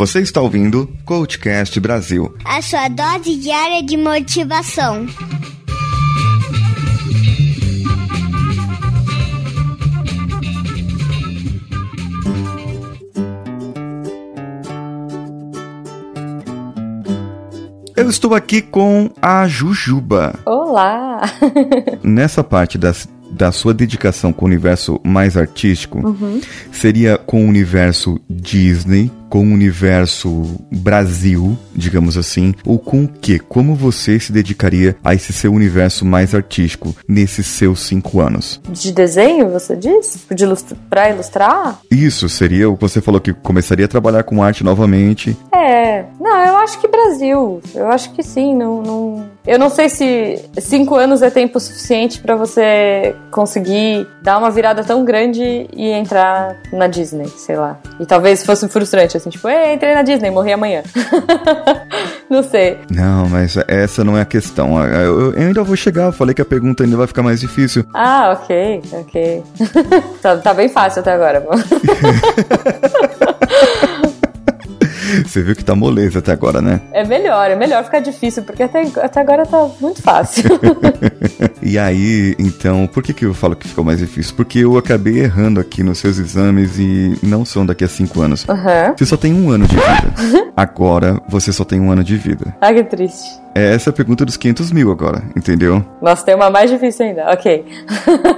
Você está ouvindo Coachcast Brasil. A sua dose diária de motivação. Eu estou aqui com a Jujuba. Olá! Nessa parte das da sua dedicação com o universo mais artístico Uhum. seria com o universo Disney, com o universo Brasil, digamos assim, ou com o que? Como você se dedicaria a esse seu universo mais artístico nesses seus cinco anos? De desenho, você diz? De ilustrar, pra ilustrar? Isso seria o que você falou que começaria a trabalhar com arte novamente. É. Não, eu acho que Brasil. Eu acho que sim. Não, não... Eu não sei se cinco anos é tempo suficiente pra você conseguir dar uma virada tão grande e entrar na Disney, sei lá. E talvez fosse frustrante, assim, tipo, Ei, entrei na Disney, morri amanhã. não sei. Não, mas essa não é a questão. Eu, eu ainda vou chegar, eu falei que a pergunta ainda vai ficar mais difícil. Ah, ok, ok. tá, tá bem fácil até agora. Você viu que tá moleza até agora, né? É melhor, é melhor ficar difícil, porque até, até agora tá muito fácil. e aí, então, por que, que eu falo que ficou mais difícil? Porque eu acabei errando aqui nos seus exames e não são daqui a cinco anos. Uhum. Você só tem um ano de vida. agora, você só tem um ano de vida. Ah, que triste. É essa a pergunta dos 500 mil agora, entendeu? Nossa, tem uma mais difícil ainda. Ok.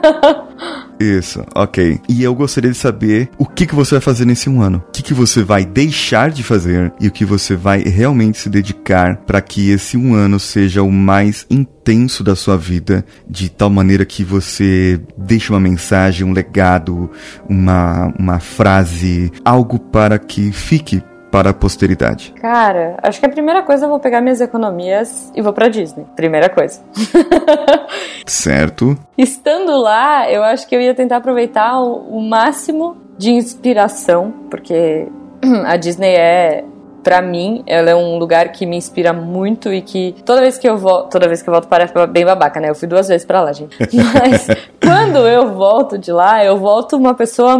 Isso, ok. E eu gostaria de saber o que, que você vai fazer nesse um ano. O que, que você vai deixar de fazer e o que você vai realmente se dedicar para que esse um ano seja o mais intenso da sua vida, de tal maneira que você deixe uma mensagem, um legado, uma, uma frase, algo para que fique para a posteridade? Cara, acho que a primeira coisa eu vou pegar minhas economias e vou pra Disney. Primeira coisa. certo. Estando lá, eu acho que eu ia tentar aproveitar o, o máximo de inspiração, porque a Disney é para mim, ela é um lugar que me inspira muito e que toda vez que eu volto, toda vez que eu volto parece bem babaca, né? Eu fui duas vezes para lá, gente. Mas quando eu volto de lá, eu volto uma pessoa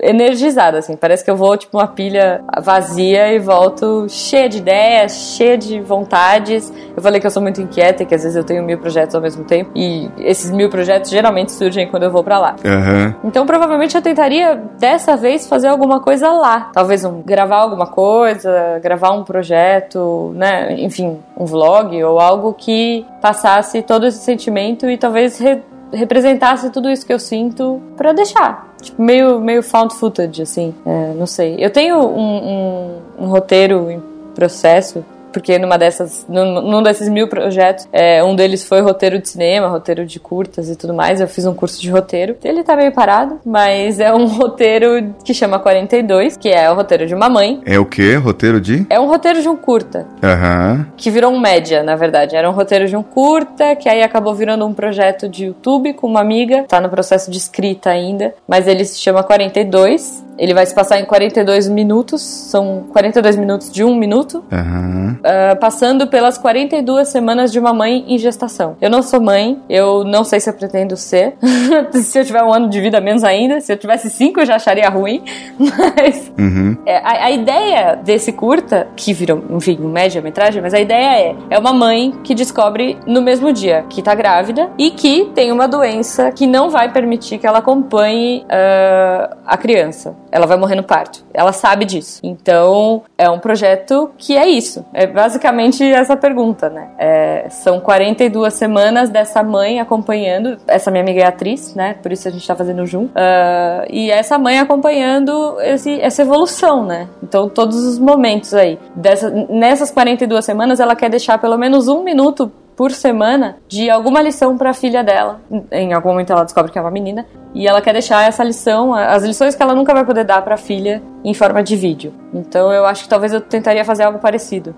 energizada, assim. Parece que eu vou, tipo, uma pilha vazia e volto cheia de ideias, cheia de vontades. Eu falei que eu sou muito inquieta e que às vezes eu tenho mil projetos ao mesmo tempo. E esses mil projetos geralmente surgem quando eu vou para lá. Uhum. Então, provavelmente eu tentaria, dessa vez, fazer alguma coisa lá. Talvez um, gravar alguma coisa, gravar um projeto, né? Enfim, um vlog ou algo que passasse todo esse sentimento e talvez re representasse tudo isso que eu sinto para deixar. Tipo, meio, meio found footage, assim. É, não sei. Eu tenho um, um, um roteiro em processo porque numa dessas, num, num desses mil projetos, é, um deles foi roteiro de cinema, roteiro de curtas e tudo mais. Eu fiz um curso de roteiro. Ele tá meio parado, mas é um roteiro que chama 42, que é o roteiro de uma mãe. É o que? Roteiro de? É um roteiro de um curta. Aham. Uhum. Que virou um média, na verdade. Era um roteiro de um curta, que aí acabou virando um projeto de YouTube com uma amiga. Tá no processo de escrita ainda, mas ele se chama 42. Ele vai se passar em 42 minutos, são 42 minutos de um minuto, uhum. uh, passando pelas 42 semanas de uma mãe em gestação. Eu não sou mãe, eu não sei se eu pretendo ser. se eu tiver um ano de vida menos ainda, se eu tivesse cinco eu já acharia ruim. Mas uhum. é, a, a, ideia desse curta, que virou, enfim, um média-metragem, mas a ideia é: é uma mãe que descobre no mesmo dia que tá grávida e que tem uma doença que não vai permitir que ela acompanhe uh, a criança ela vai morrer no parto. Ela sabe disso. Então, é um projeto que é isso. É basicamente essa pergunta, né? É, são 42 semanas dessa mãe acompanhando. Essa minha amiga é atriz, né? Por isso a gente tá fazendo junto. Uh, e essa mãe acompanhando esse, essa evolução, né? Então, todos os momentos aí. Dessa, nessas 42 semanas, ela quer deixar pelo menos um minuto por semana de alguma lição para a filha dela. Em algum momento ela descobre que é uma menina e ela quer deixar essa lição, as lições que ela nunca vai poder dar para a filha em forma de vídeo. Então eu acho que talvez eu tentaria fazer algo parecido,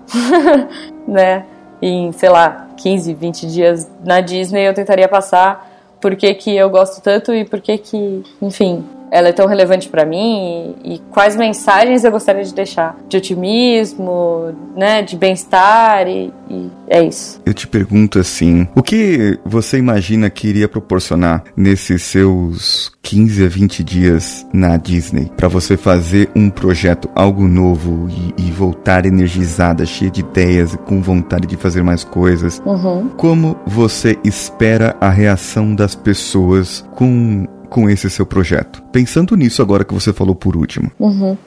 né? Em, sei lá, 15, 20 dias na Disney eu tentaria passar por que, que eu gosto tanto e por que que, enfim, ela é tão relevante para mim e, e, quais mensagens eu gostaria de deixar de otimismo, né, de bem-estar e, e é isso. Eu te pergunto assim, o que você imagina que iria proporcionar nesses seus 15 a 20 dias na Disney para você fazer um projeto, algo novo e, e, voltar energizada, cheia de ideias e com vontade de fazer mais coisas? Uhum. Como você espera a reação das pessoas com com esse seu projeto? Pensando nisso agora que você falou por último. Uhum.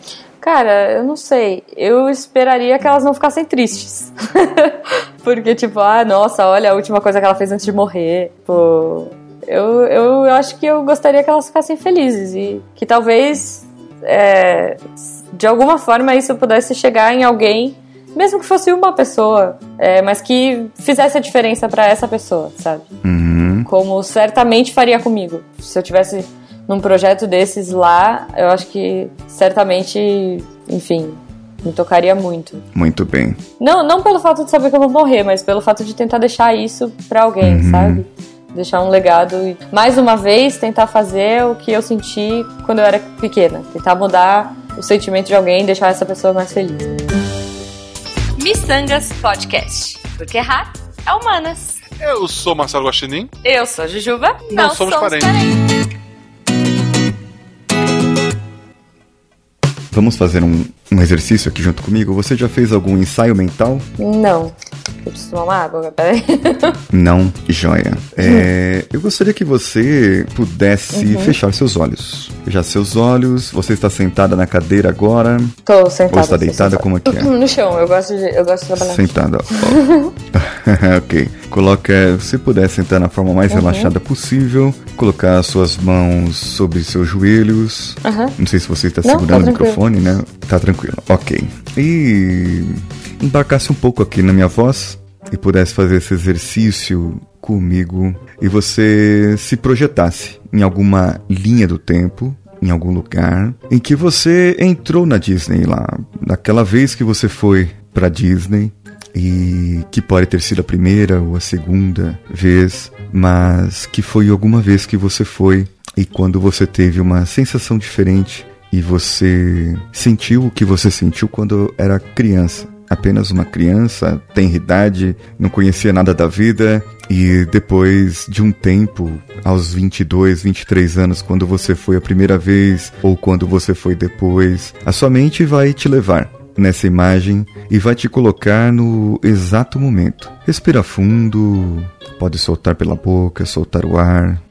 Cara, eu não sei. Eu esperaria que elas não ficassem tristes. Porque, tipo, ah, nossa, olha a última coisa que ela fez antes de morrer. Pô, eu, eu acho que eu gostaria que elas ficassem felizes e que talvez, é, de alguma forma, isso pudesse chegar em alguém, mesmo que fosse uma pessoa, é, mas que fizesse a diferença para essa pessoa, sabe? Uhum. Como certamente faria comigo. Se eu tivesse num projeto desses lá, eu acho que certamente, enfim, me tocaria muito. Muito bem. Não, não pelo fato de saber que eu vou morrer, mas pelo fato de tentar deixar isso para alguém, Uhum. sabe? Deixar um legado e, mais uma vez, tentar fazer o que eu senti quando eu era pequena. Tentar mudar o sentimento de alguém e deixar essa pessoa mais feliz. Missangas Podcast. Porque errar é humanas. Eu sou Marcelo Guaxinim. Eu sou a Jujuba. Não somos parentes. Vamos fazer um, um exercício aqui junto comigo? Você já fez algum ensaio mental? Não. Eu preciso tomar uma água, peraí. Não, joia. É, eu gostaria que você pudesse Uhum. fechar seus olhos. Fechar seus olhos. Você está sentada na cadeira agora? Tô sentada. Ou está deitada? Como é que é? No chão, eu gosto de, eu gosto de trabalhar. Sentada. ó. ok. Coloca. Se puder sentar na forma mais relaxada possível. Colocar suas mãos sobre seus joelhos. Aham. Não sei se você está Não, tá segurando o tranquilo. microfone, né? Tá tranquilo. Ok. E embarcasse um pouco aqui na minha voz e pudesse fazer esse exercício comigo e você se projetasse em alguma linha do tempo, em algum lugar em que você entrou na Disney lá, naquela vez que você foi pra Disney e que pode ter sido a primeira ou a segunda vez, mas que foi alguma vez que você foi e quando você teve uma sensação diferente e você sentiu o que você sentiu quando era criança. Apenas uma criança, tem idade, não conhecia nada da vida e depois de um tempo, aos 22, 23 anos, quando você foi a primeira vez ou quando você foi depois, a sua mente vai te levar nessa imagem e vai te colocar no exato momento. Respira fundo, pode soltar pela boca, soltar o ar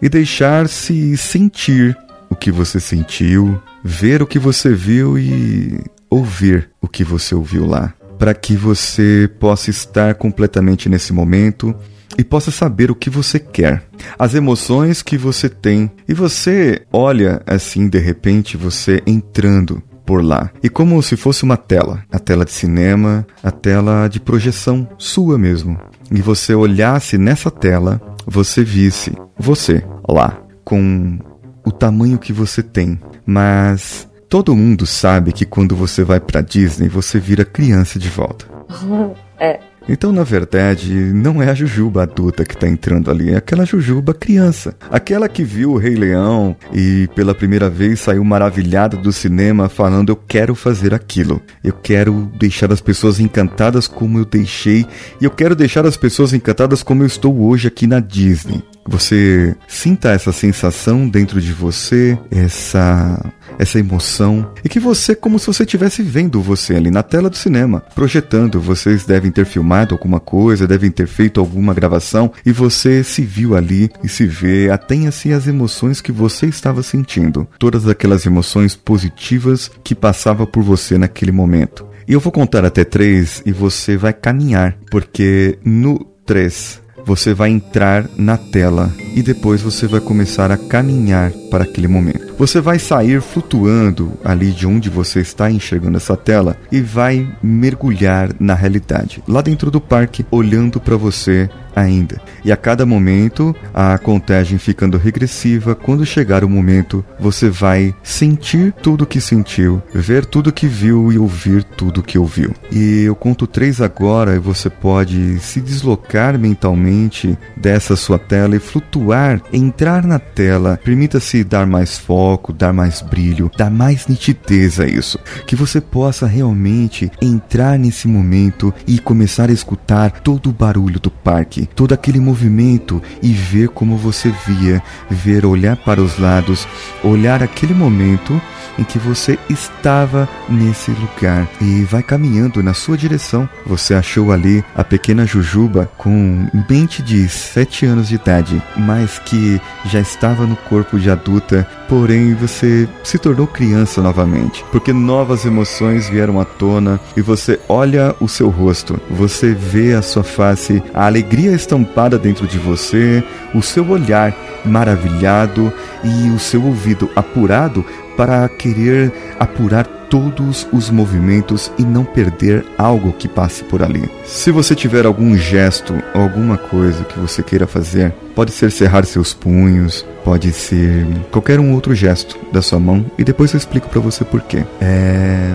e deixar-se sentir que você sentiu, ver o que você viu e ouvir o que você ouviu lá, para que você possa estar completamente nesse momento e possa saber o que você quer, as emoções que você tem. E você olha assim de repente você entrando por lá. E como se fosse uma tela, a tela de cinema, a tela de projeção sua mesmo. E você olhasse nessa tela, você visse você lá com o tamanho que você tem, mas todo mundo sabe que quando você vai pra Disney, você vira criança de volta. É. Então, na verdade, não é a Jujuba adulta que tá entrando ali, é aquela Jujuba criança. Aquela que viu o Rei Leão e pela primeira vez saiu maravilhada do cinema falando: Eu quero fazer aquilo. Eu quero deixar as pessoas encantadas como eu deixei. E eu quero deixar as pessoas encantadas como eu estou hoje aqui na Disney. Você sinta essa sensação dentro de você, essa essa emoção e que você como se você estivesse vendo você ali na tela do cinema, projetando. Vocês devem ter filmado alguma coisa, devem ter feito alguma gravação e você se viu ali e se vê, atenha-se às emoções que você estava sentindo, todas aquelas emoções positivas que passava por você naquele momento. E eu vou contar até três e você vai caminhar, porque no três você vai entrar na tela e depois você vai começar a caminhar para aquele momento. Você vai sair flutuando ali de onde você está enxergando essa tela e vai mergulhar na realidade, lá dentro do parque, olhando para você ainda. E a cada momento, a contagem ficando regressiva, quando chegar o momento, você vai sentir tudo que sentiu, ver tudo que viu e ouvir tudo que ouviu. E eu conto três agora e você pode se deslocar mentalmente dessa sua tela e flutuar entrar na tela. Permita-se dar mais foco, dar mais brilho, dar mais nitidez a isso. Que você possa realmente entrar nesse momento e começar a escutar todo o barulho do parque, todo aquele movimento e ver como você via, ver olhar para os lados, olhar aquele momento em que você estava nesse lugar e vai caminhando na sua direção. Você achou ali a pequena Jujuba com mente de 7 anos de idade, mas que já estava no corpo de adulta, porém você se tornou criança novamente, porque novas emoções vieram à tona e você olha o seu rosto, você vê a sua face, a alegria estampada dentro de você, o seu olhar maravilhado e o seu ouvido apurado para querer apurar todos os movimentos e não perder algo que passe por ali. Se você tiver algum gesto alguma coisa que você queira fazer, pode ser cerrar seus punhos, pode ser qualquer um outro gesto da sua mão e depois eu explico para você por quê. É...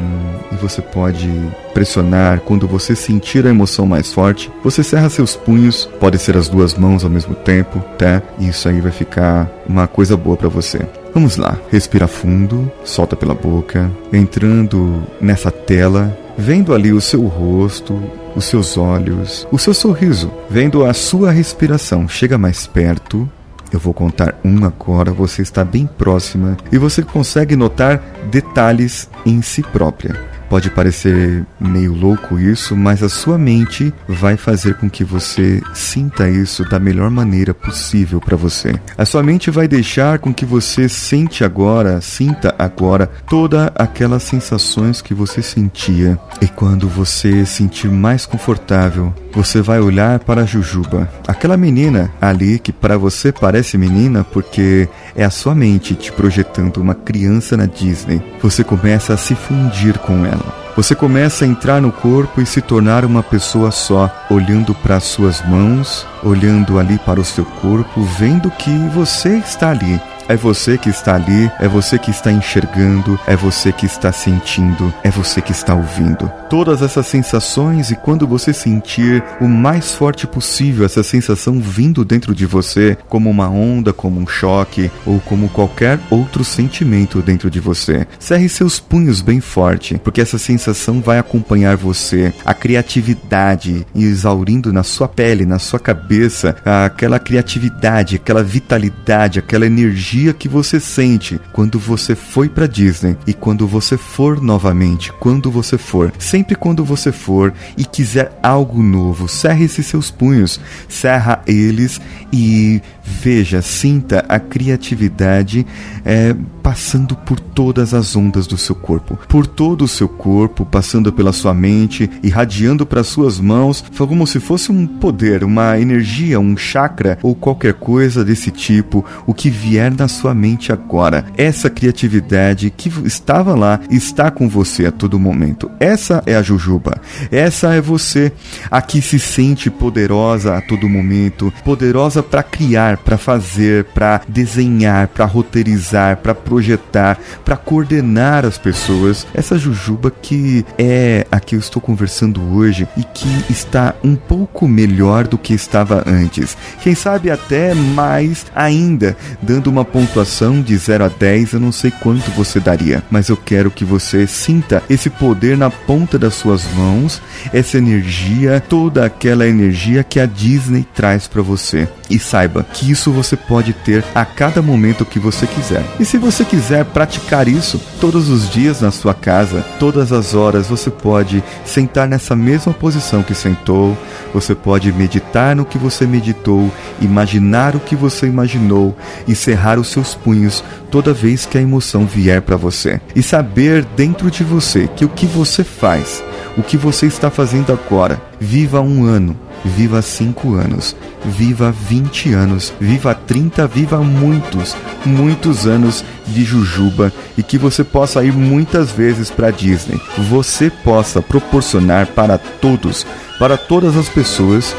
E você pode pressionar quando você sentir a emoção mais forte. Você cerra seus punhos, pode ser as duas mãos ao mesmo tempo, tá? E isso aí vai ficar uma coisa boa para você. Vamos lá, respira fundo, solta pela boca, entrando nessa tela, vendo ali o seu rosto, os seus olhos, o seu sorriso, vendo a sua respiração. Chega mais perto. Eu vou contar um agora, você está bem próxima e você consegue notar detalhes em si própria. Pode parecer meio louco isso, mas a sua mente vai fazer com que você sinta isso da melhor maneira possível para você. A sua mente vai deixar com que você sente agora, sinta agora toda aquelas sensações que você sentia. E quando você sentir mais confortável, você vai olhar para a Jujuba, aquela menina ali que para você parece menina porque é a sua mente te projetando uma criança na Disney. Você começa a se fundir com ela. Você começa a entrar no corpo e se tornar uma pessoa só, olhando para suas mãos, olhando ali para o seu corpo, vendo que você está ali, é você que está ali, é você que está enxergando, é você que está sentindo, é você que está ouvindo. Todas essas sensações, e quando você sentir o mais forte possível essa sensação vindo dentro de você, como uma onda, como um choque ou como qualquer outro sentimento dentro de você, cerre seus punhos bem forte, porque essa sensação vai acompanhar você. A criatividade exaurindo na sua pele, na sua cabeça, aquela criatividade, aquela vitalidade, aquela energia energia que você sente quando você foi para Disney e quando você for novamente, quando você for, sempre quando você for e quiser algo novo, cerre esses seus punhos, cerra eles e veja, sinta a criatividade é, passando por todas as ondas do seu corpo, por todo o seu corpo, passando pela sua mente, irradiando para suas mãos, como se fosse um poder, uma energia, um chakra ou qualquer coisa desse tipo, o que vier na sua mente agora. Essa criatividade que estava lá está com você a todo momento. Essa é a Jujuba. Essa é você, a que se sente poderosa a todo momento, poderosa para criar, para fazer, para desenhar, para roteirizar, para projetar, para coordenar as pessoas. Essa Jujuba que é a que eu estou conversando hoje e que está um pouco melhor do que estava antes. Quem sabe até mais ainda, dando uma pontuação de 0 a 10, eu não sei quanto você daria, mas eu quero que você sinta esse poder na ponta das suas mãos, essa energia, toda aquela energia que a Disney traz para você. E saiba que isso você pode ter a cada momento que você quiser. E se você quiser praticar isso todos os dias na sua casa, todas as horas, você pode sentar nessa mesma posição que sentou, você pode meditar no que você meditou, imaginar o que você imaginou e cerrar os seus punhos toda vez que a emoção vier para você. E saber dentro de você que o que você faz, o que você está fazendo agora, viva um ano, viva cinco anos, viva 20 anos, viva 30, viva muitos, muitos anos de Jujuba e que você possa ir muitas vezes para Disney. Você possa proporcionar para todos, para todas as pessoas,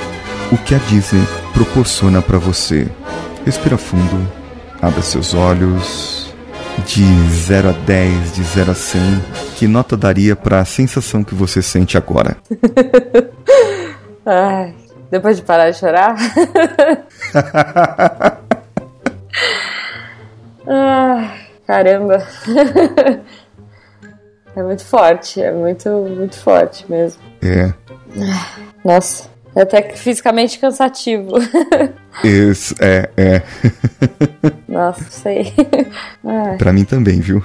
o que a Disney proporciona para você. Respira fundo, abra seus olhos. De 0 a 10, de 0 a 100, que nota daria para a sensação que você sente agora? Ai, depois de parar de chorar? Ah, caramba. é muito forte, é muito, muito forte mesmo. É. Nossa, é até que fisicamente cansativo. Isso, é, é. Nossa, sei. Ah, Pra mim também, viu?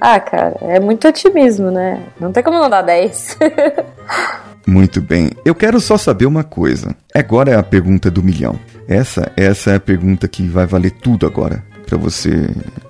ah, cara, é muito otimismo, né? Não tem como não dar 10. Muito bem. Eu quero só saber uma coisa. Agora é a pergunta do milhão. Essa, essa é a pergunta que vai valer tudo agora pra você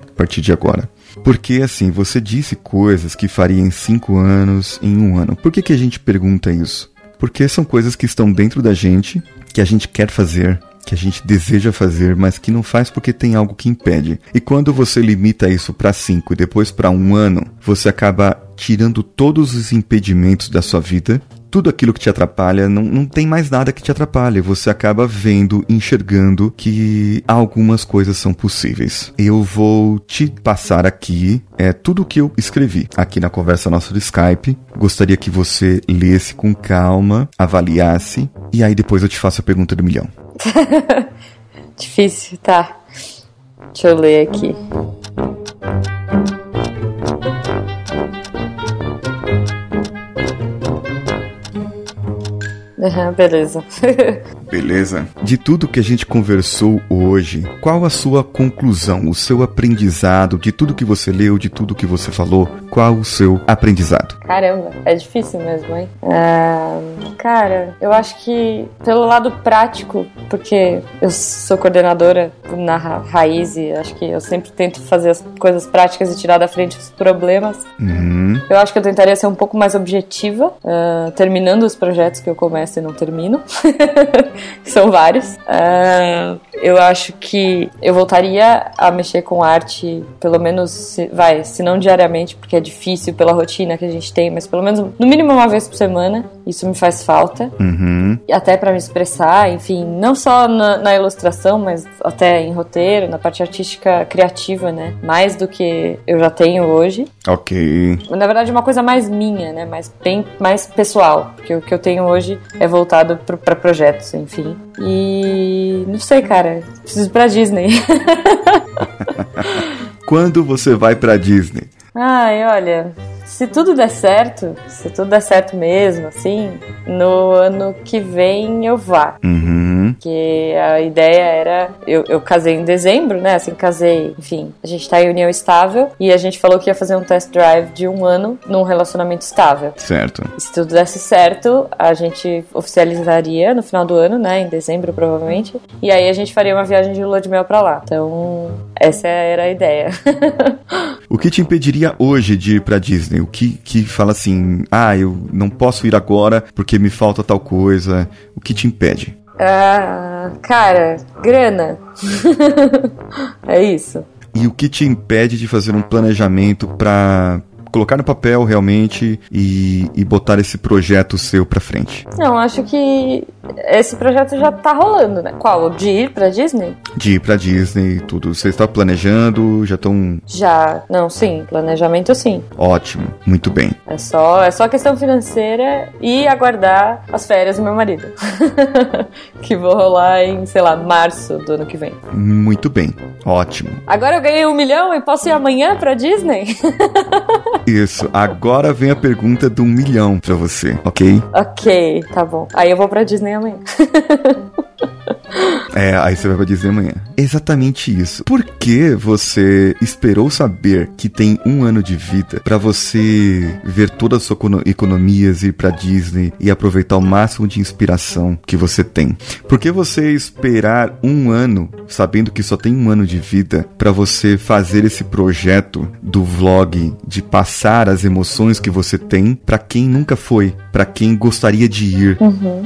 a partir de agora. Porque assim, você disse coisas que faria em cinco anos, em um ano. Por que, que a gente pergunta isso? Porque são coisas que estão dentro da gente, que a gente quer fazer, que a gente deseja fazer, mas que não faz porque tem algo que impede. E quando você limita isso para cinco e depois para um ano, você acaba tirando todos os impedimentos da sua vida. Tudo aquilo que te atrapalha, não, não tem mais nada que te atrapalhe. Você acaba vendo, enxergando que algumas coisas são possíveis. Eu vou te passar aqui é tudo o que eu escrevi aqui na conversa nossa do Skype. Gostaria que você lesse com calma, avaliasse e aí depois eu te faço a pergunta do milhão. Difícil, tá. Deixa eu ler aqui. Aham, beleza. Beleza? De tudo que a gente conversou hoje, qual a sua conclusão, o seu aprendizado, de tudo que você leu, de tudo que você falou, qual o seu aprendizado? Caramba, é difícil mesmo, hein? Ah, cara, eu acho que pelo lado prático, porque eu sou coordenadora na Ra- Raiz e acho que eu sempre tento fazer as coisas práticas e tirar da frente os problemas. Uhum. Eu acho que eu tentaria ser um pouco mais objetiva, ah, terminando os projetos que eu começo e não termino. São vários. Ah, eu acho que eu voltaria a mexer com arte, pelo menos, se- vai, se não diariamente, porque é difícil pela rotina que a gente tem, mas pelo menos no mínimo uma vez por semana. Isso me faz falta. Uhum. E até pra me expressar, enfim, não só na, na ilustração, mas até em roteiro, na parte artística criativa, né? Mais do que eu já tenho hoje. Ok. Na verdade, uma coisa mais minha, né? Mais, bem, mais pessoal. Porque o que eu tenho hoje é voltado pro, pra projetos, enfim. E. Não sei, cara. Preciso ir pra Disney. Quando você vai pra Disney? Ai, olha. Se tudo der certo, se tudo der certo mesmo, assim, no ano que vem eu vá. Uhum. Porque a ideia era. Eu, eu casei em dezembro, né? Assim, casei. Enfim, a gente tá em união estável. E a gente falou que ia fazer um test drive de um ano num relacionamento estável. Certo. E se tudo desse certo, a gente oficializaria no final do ano, né? Em dezembro, provavelmente. E aí a gente faria uma viagem de lua de mel pra lá. Então, essa era a ideia. O que te impediria hoje de ir pra Disney? O que, que fala assim, ah, eu não posso ir agora porque me falta tal coisa? O que te impede? ah, cara, grana. é isso. E o que te impede de fazer um planejamento pra colocar no papel realmente e, e botar esse projeto seu pra frente? Não, acho que esse projeto já tá rolando, né? Qual? De ir pra Disney? De ir pra Disney e tudo. Você está planejando, já estão Já. Não, sim. Planejamento sim. ótimo, muito bem. É só, é só questão financeira e aguardar as férias do meu marido. que vou rolar em, sei lá, março do ano que vem. Muito bem, ótimo. Agora eu ganhei um milhão e posso ir amanhã pra Disney? Isso, agora vem a pergunta do um milhão pra você, ok? ok, tá bom. Aí eu vou pra Disney amanhã. É, aí você vai pra Disney amanhã. Exatamente isso. Por que você esperou saber que tem um ano de vida pra você ver todas as suas econo- economias, ir pra Disney e aproveitar o máximo de inspiração que você tem? Por que você esperar um ano, sabendo que só tem um ano de vida, pra você fazer esse projeto do vlog, de passar as emoções que você tem pra quem nunca foi, pra quem gostaria de ir,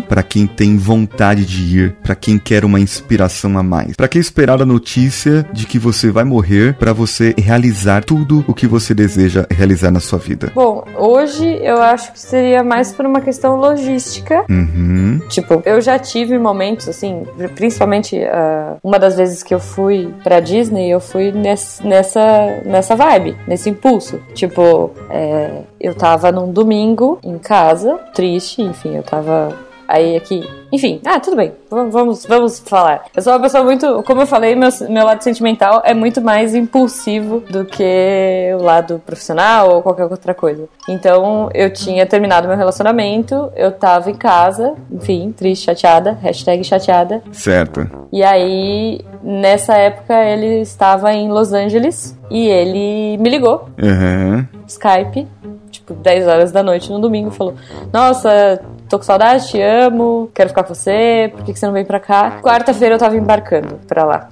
Pra quem tem vontade de ir, pra quem quer uma inspiração a mais. Pra que esperar a notícia de que você vai morrer pra você realizar tudo o que você deseja realizar na sua vida? Bom, hoje eu acho que seria mais por uma questão logística. Uhum. Tipo, eu já tive momentos, assim, principalmente ah, uma das vezes que eu fui pra Disney, eu fui ness- nessa, nessa vibe, nesse impulso. Tipo, é, eu tava num domingo em casa, triste, enfim, eu tava Aí aqui, enfim, ah, tudo bem, vamos, vamos falar. Eu sou uma pessoa muito, como eu falei, meu, meu lado sentimental é muito mais impulsivo do que o lado profissional ou qualquer outra coisa. Então, eu tinha terminado meu relacionamento, eu tava em casa, enfim, triste, chateada, hashtag chateada. Certo. E aí, nessa época, ele estava em Los Angeles e ele me ligou, Uhum. Skype, tipo, 10 horas da noite no domingo, falou: Nossa, tô com saudade, te amo, quero ficar com você, por que, que você não vem pra cá? Quarta-feira eu tava embarcando pra lá.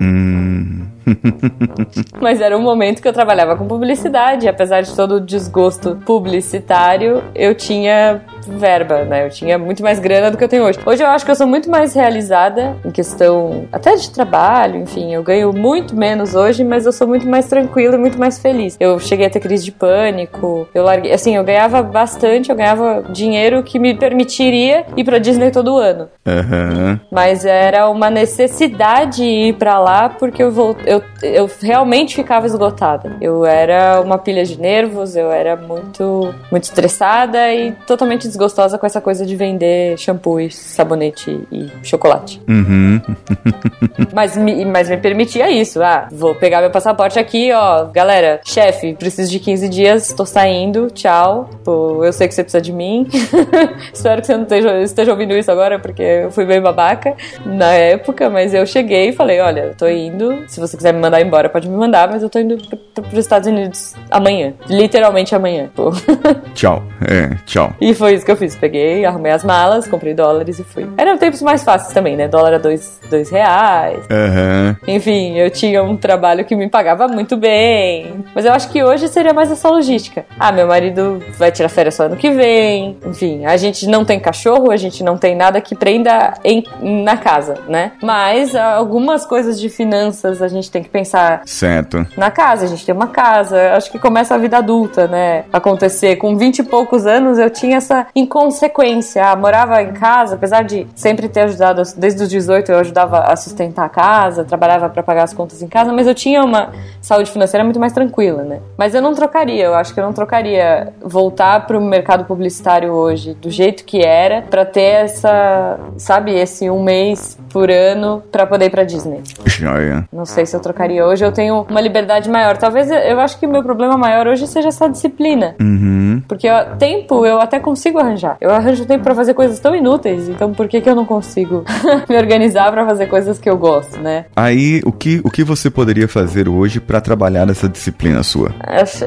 Hum. Mas era um momento que eu trabalhava com publicidade, e apesar de todo o desgosto publicitário, eu tinha verba, né? Eu tinha muito mais grana do que eu tenho hoje. Hoje eu acho que eu sou muito mais realizada em questão até de trabalho, enfim, eu ganho muito menos hoje, mas eu sou muito mais tranquila e muito mais feliz. Eu cheguei a ter crise de pânico, eu larguei, assim, eu ganhava bastante, eu ganhava dinheiro que me permitiria ir pra Disney todo ano. Aham. Mas era uma necessidade ir pra lá porque eu, vol- eu, eu realmente ficava esgotada. Eu era uma pilha de nervos, eu era muito, muito estressada e totalmente desgostosa com essa coisa de vender shampoo e sabonete e chocolate. Uhum. Mas me, mas me permitia isso. Ah, vou pegar meu passaporte aqui, ó. Galera, chefe, preciso de 15 dias, tô saindo, tchau. Pô, eu sei que você precisa de mim. Espero que você não esteja, esteja ouvindo isso agora, porque eu fui bem babaca na época, mas eu cheguei e falei: olha, eu tô indo. Se você quiser me mandar embora, pode me mandar, mas eu tô indo pro, pro, pros Estados Unidos amanhã. Literalmente amanhã. Pô. Tchau. É, tchau. E foi isso que eu fiz. Peguei, arrumei as malas, comprei dólares e fui. Eram tempos mais fáceis também, né? Dólar a dois, dois reais. Aham. Enfim, eu tinha um trabalho que me pagava muito bem. Mas eu acho que hoje seria mais essa logística. Ah, meu marido vai tirar férias só ano que vem. Enfim, a gente não tem cachorro, a gente não tem nada que prenda em- na casa, né? Mas algumas coisas de finanças a gente tem que pensar Certo. na casa, a gente tem uma casa, acho que começa a vida adulta, né? Acontecer. Com 20 e poucos anos eu tinha essa inconsequência. Ah, morava em casa, apesar de sempre ter ajudado, desde os 18 eu ajudava a sustentar a casa, trabalhava para pagar as contas em casa, mas eu tinha uma saúde financeira muito mais tranquila, né? Mas eu não trocaria, eu acho que eu não trocaria voltar pro mercado publicitário hoje do jeito que era pra ter essa, sabe, esse um mês por ano pra poder ir pra Disney. Joia. Não sei se eu trocaria hoje, eu tenho uma liberdade maior. Talvez eu- acho que o meu problema maior hoje seja essa disciplina. Uhum. Porque ó, tempo eu até consigo arranjar. Eu arranjo tempo pra fazer coisas tão inúteis, então por que, que eu não consigo me organizar pra fazer coisas que eu gosto, né? Aí, o que, o que você poderia fazer hoje pra trabalhar nessa disciplina sua?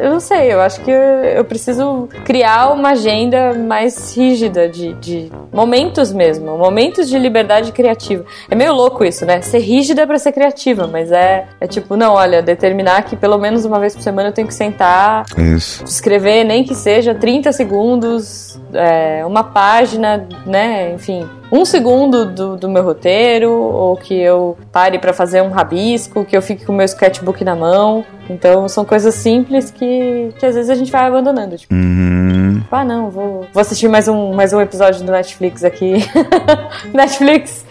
Eu não sei, eu acho que eu, preciso criar uma agenda mais rígida de, de momentos mesmo, momentos de liberdade criativa. É meio louco isso, né? Ser rígida pra ser criativa, mas é, é tipo, não, olha, determinar que pelo menos uma vez por semana eu tenho que sentar, Isso. escrever nem que seja 30 segundos, é, uma página, né? Enfim, um segundo do, do meu roteiro, ou que eu pare pra fazer um rabisco, que eu fique com o meu sketchbook na mão. Então são coisas simples que, que às vezes a gente vai abandonando. Tipo, Uhum. ah não, vou, vou assistir mais um, mais um episódio do Netflix aqui. Netflix,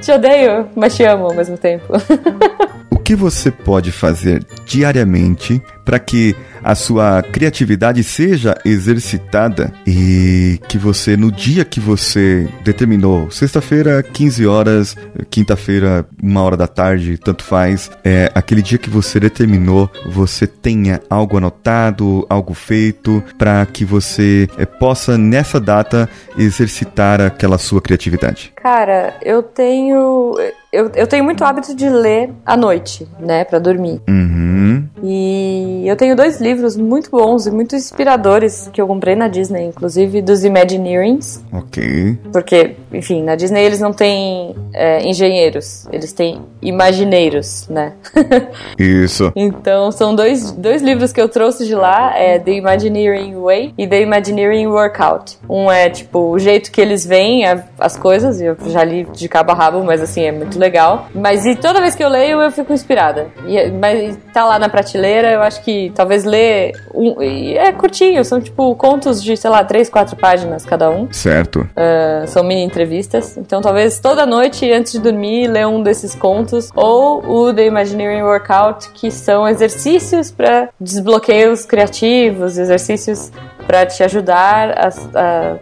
te odeio, mas te amo ao mesmo tempo. Que você pode fazer diariamente para que a sua criatividade seja exercitada e que você, no dia que você determinou, sexta-feira, 15 horas, quinta-feira, uma hora da tarde, tanto faz, é, aquele dia que você determinou, você tenha algo anotado, algo feito, para que você é, possa, nessa data, exercitar aquela sua criatividade? Cara, eu tenho. Eu, eu tenho muito hábito de ler à noite, né, Pra dormir. Uhum. E eu tenho dois livros muito bons e muito inspiradores que eu comprei na Disney, inclusive dos Imagineerings, Ok. porque, enfim, na Disney eles não têm é, engenheiros, eles têm imagineiros, né? Isso. então são dois, dois livros que eu trouxe de lá, é The Imagineering Way e The Imagineering Workout. Um é tipo o jeito que eles veem as coisas, e eu já li de cabo a rabo, mas assim é muito legal. Mas e toda vez que eu leio eu fico inspirada. E, mas tá lá na prateleira, eu acho que talvez ler um, e é curtinho, são tipo contos de sei lá três, quatro páginas cada um. Certo. Ah, são mini entrevistas. Então, talvez toda noite, antes de dormir, ler um desses contos. Ou o The Imagineering Workout, que são exercícios para desbloqueios criativos, exercícios para te ajudar a, a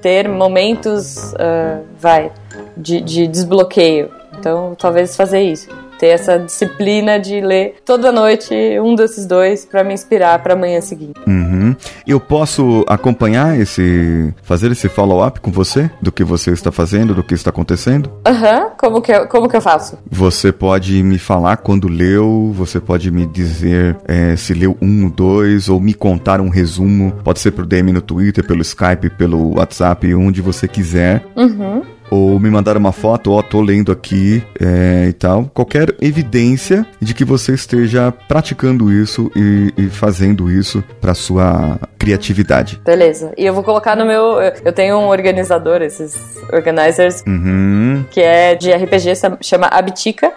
ter momentos, uh, vai, de, de desbloqueio. Então, talvez fazer isso ter essa disciplina de ler toda noite um desses dois para me inspirar para amanhã seguinte. Uhum. Eu posso acompanhar esse, fazer esse follow-up com você do que você está fazendo, do que está acontecendo? Aham. Uhum. Como que eu, como que eu faço? Você pode me falar quando leu, você pode me dizer é, se leu um, dois, ou me contar um resumo. Pode ser por DM no Twitter, pelo Skype, pelo WhatsApp, onde você quiser. Uhum ou me mandar uma foto, ó, oh, tô lendo aqui é, e tal. Qualquer evidência de que você esteja praticando isso e, e fazendo isso para sua criatividade. Beleza. E eu vou colocar no meu. Eu tenho um organizador, esses organizers, uhum. que é de RPG, chama Abitica.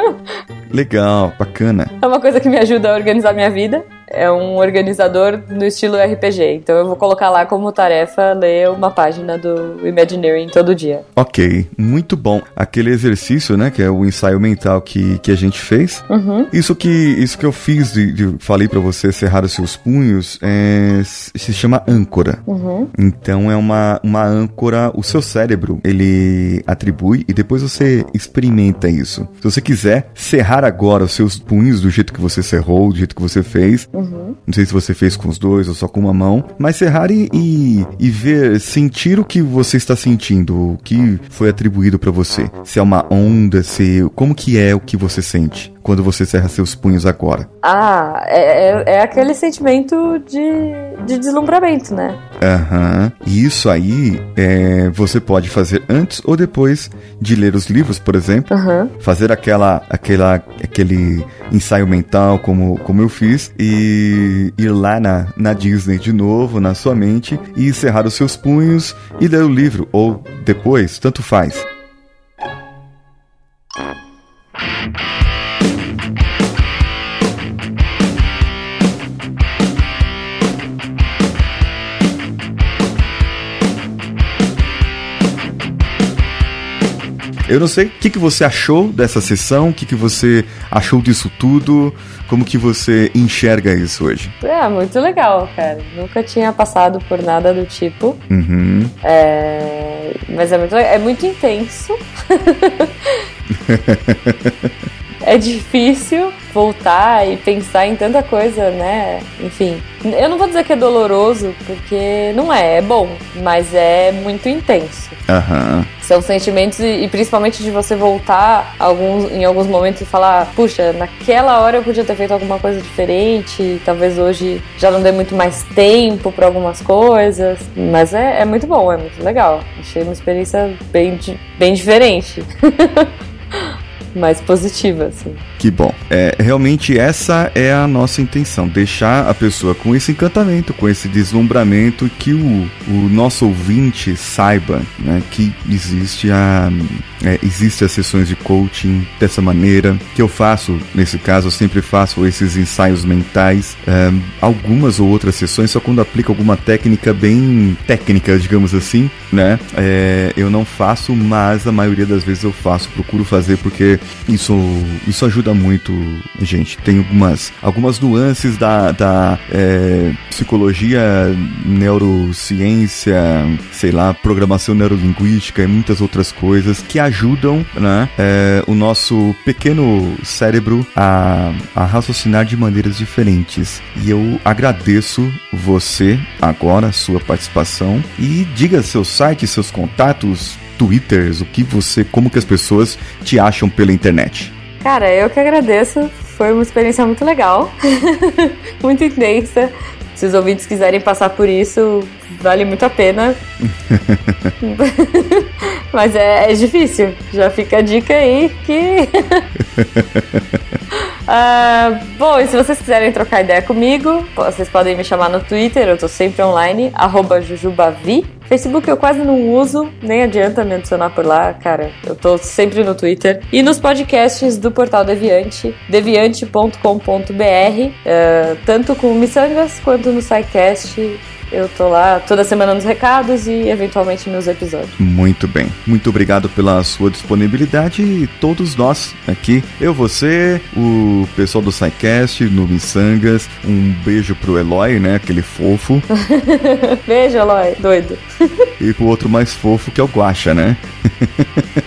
Legal, bacana. É uma coisa que me ajuda a organizar minha vida é um organizador no estilo RPG. Então eu vou colocar lá como tarefa ler uma página do Imagineering todo dia. Ok, muito bom. Aquele exercício, né, que é o ensaio mental que, que a gente fez. Uhum. Isso que isso que eu fiz, de, de falei para você cerrar os seus punhos, é, se chama âncora. Uhum. Então é uma, uma âncora, o seu cérebro, ele atribui e depois você experimenta isso. Se você quiser cerrar agora os seus punhos do jeito que você cerrou, do jeito que você fez, Uhum. Não sei se você fez com os dois ou só com uma mão, mas cerrar e, e, e ver, sentir o que você está sentindo, o que foi atribuído para você. Se é uma onda, se como que é o que você sente quando você cerra seus punhos agora. Ah, é, é, é aquele sentimento de, de deslumbramento, né? Aham. Uhum. E isso aí é, você pode fazer antes ou depois de ler os livros, por exemplo. Uhum. Fazer aquela, aquela, aquele ensaio mental como, como eu fiz e ir lá na, na Disney de novo, na sua mente, e cerrar os seus punhos e ler o livro, ou depois, tanto faz. Eu não sei o que, que você achou dessa sessão, o que, que você achou disso tudo, como que você enxerga isso hoje? É, muito legal, cara. Nunca tinha passado por nada do tipo. Uhum. É... Mas é muito, é muito intenso. é difícil voltar e pensar em tanta coisa, né? Enfim, eu não vou dizer que é doloroso, porque não é, é bom, mas é muito intenso. Uhum. São sentimentos e, e, principalmente de você voltar alguns, em alguns momentos e falar, puxa, naquela hora eu podia ter feito alguma coisa diferente, talvez hoje já não dê muito mais tempo para algumas coisas, mas é, é muito bom, é muito legal. Achei uma experiência bem, bem diferente. mais positiva, assim. Que bom. É, realmente essa é a nossa intenção, deixar a pessoa com esse encantamento, com esse deslumbramento, que o, o nosso ouvinte saiba né, que existe a é, existe as sessões de coaching dessa maneira que eu faço nesse caso eu sempre faço esses ensaios mentais é, algumas ou outras sessões só quando aplico alguma técnica bem técnica digamos assim né é, eu não faço mas a maioria das vezes eu faço procuro fazer porque isso isso ajuda muito gente tem algumas algumas nuances da, da é, psicologia neurociência sei lá programação neurolinguística e muitas outras coisas que ajudam né, é, o nosso pequeno cérebro a, a raciocinar de maneiras diferentes. E eu agradeço você agora, a sua participação. E diga seus sites, seus contatos, twitters, o que você, como que as pessoas te acham pela internet. Cara, eu que agradeço. Foi uma experiência muito legal, muito intensa. Se os ouvintes quiserem passar por isso, vale muito a pena. Mas é, é, difícil. Já fica a dica aí que. uh, bom, e se vocês quiserem trocar ideia comigo, vocês podem me chamar no Twitter, eu tô sempre online, jujubavi. Facebook eu quase não uso, nem adianta me adicionar por lá, cara. Eu tô sempre no Twitter. E nos podcasts do Portal Deviante, deviante.com.br, uh, tanto com miçangas quanto no SciCast Eu tô lá toda semana nos recados e eventualmente nos episódios. Muito bem. Muito obrigado pela sua disponibilidade e todos nós aqui, eu, você, o pessoal do SciCast, no Missangas, um beijo pro Eloy, né? Aquele fofo. beijo, Eloy, doido. e pro outro mais fofo que é o Guacha, né?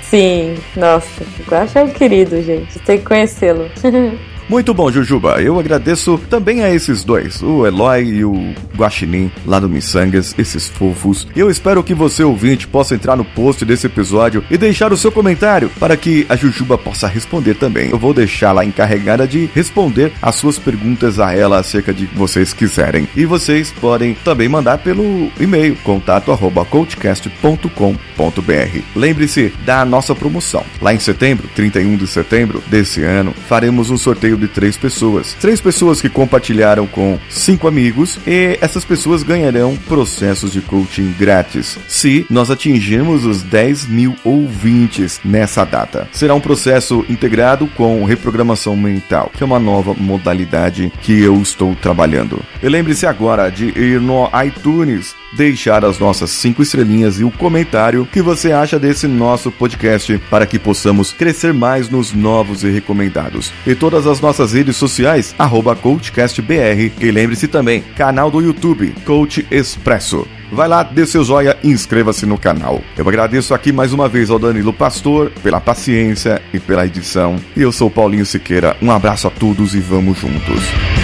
Sim, nossa, o Guacha é um querido, gente. Tem que conhecê-lo. Muito bom, Jujuba. Eu agradeço também a esses dois, o Eloy e o Guaxinim, lá do Missangas, esses fofos. Eu espero que você, ouvinte, possa entrar no post desse episódio e deixar o seu comentário para que a Jujuba possa responder também. Eu vou deixar lá encarregada de responder as suas perguntas a ela acerca de vocês quiserem. E vocês podem também mandar pelo e-mail contato@coachcast.com.br. Lembre-se da nossa promoção. Lá em setembro, 31 de setembro desse ano, faremos um sorteio sorteio de três pessoas. Três pessoas que compartilharam com cinco amigos e essas pessoas ganharão processos de coaching grátis se nós atingirmos os 10 mil ouvintes nessa data. Será um processo integrado com reprogramação mental, que é uma nova modalidade que eu estou trabalhando. E lembre-se agora de ir no iTunes deixar as nossas cinco estrelinhas e o comentário que você acha desse nosso podcast para que possamos crescer mais nos novos e recomendados. E todas as nossas redes sociais, arroba CoachCastBR. E lembre-se também, canal do YouTube, Coach Expresso. Vai lá, dê seu joia e inscreva-se no canal. Eu agradeço aqui mais uma vez ao Danilo Pastor pela paciência e pela edição. E eu sou Paulinho Siqueira. Um abraço a todos e vamos juntos.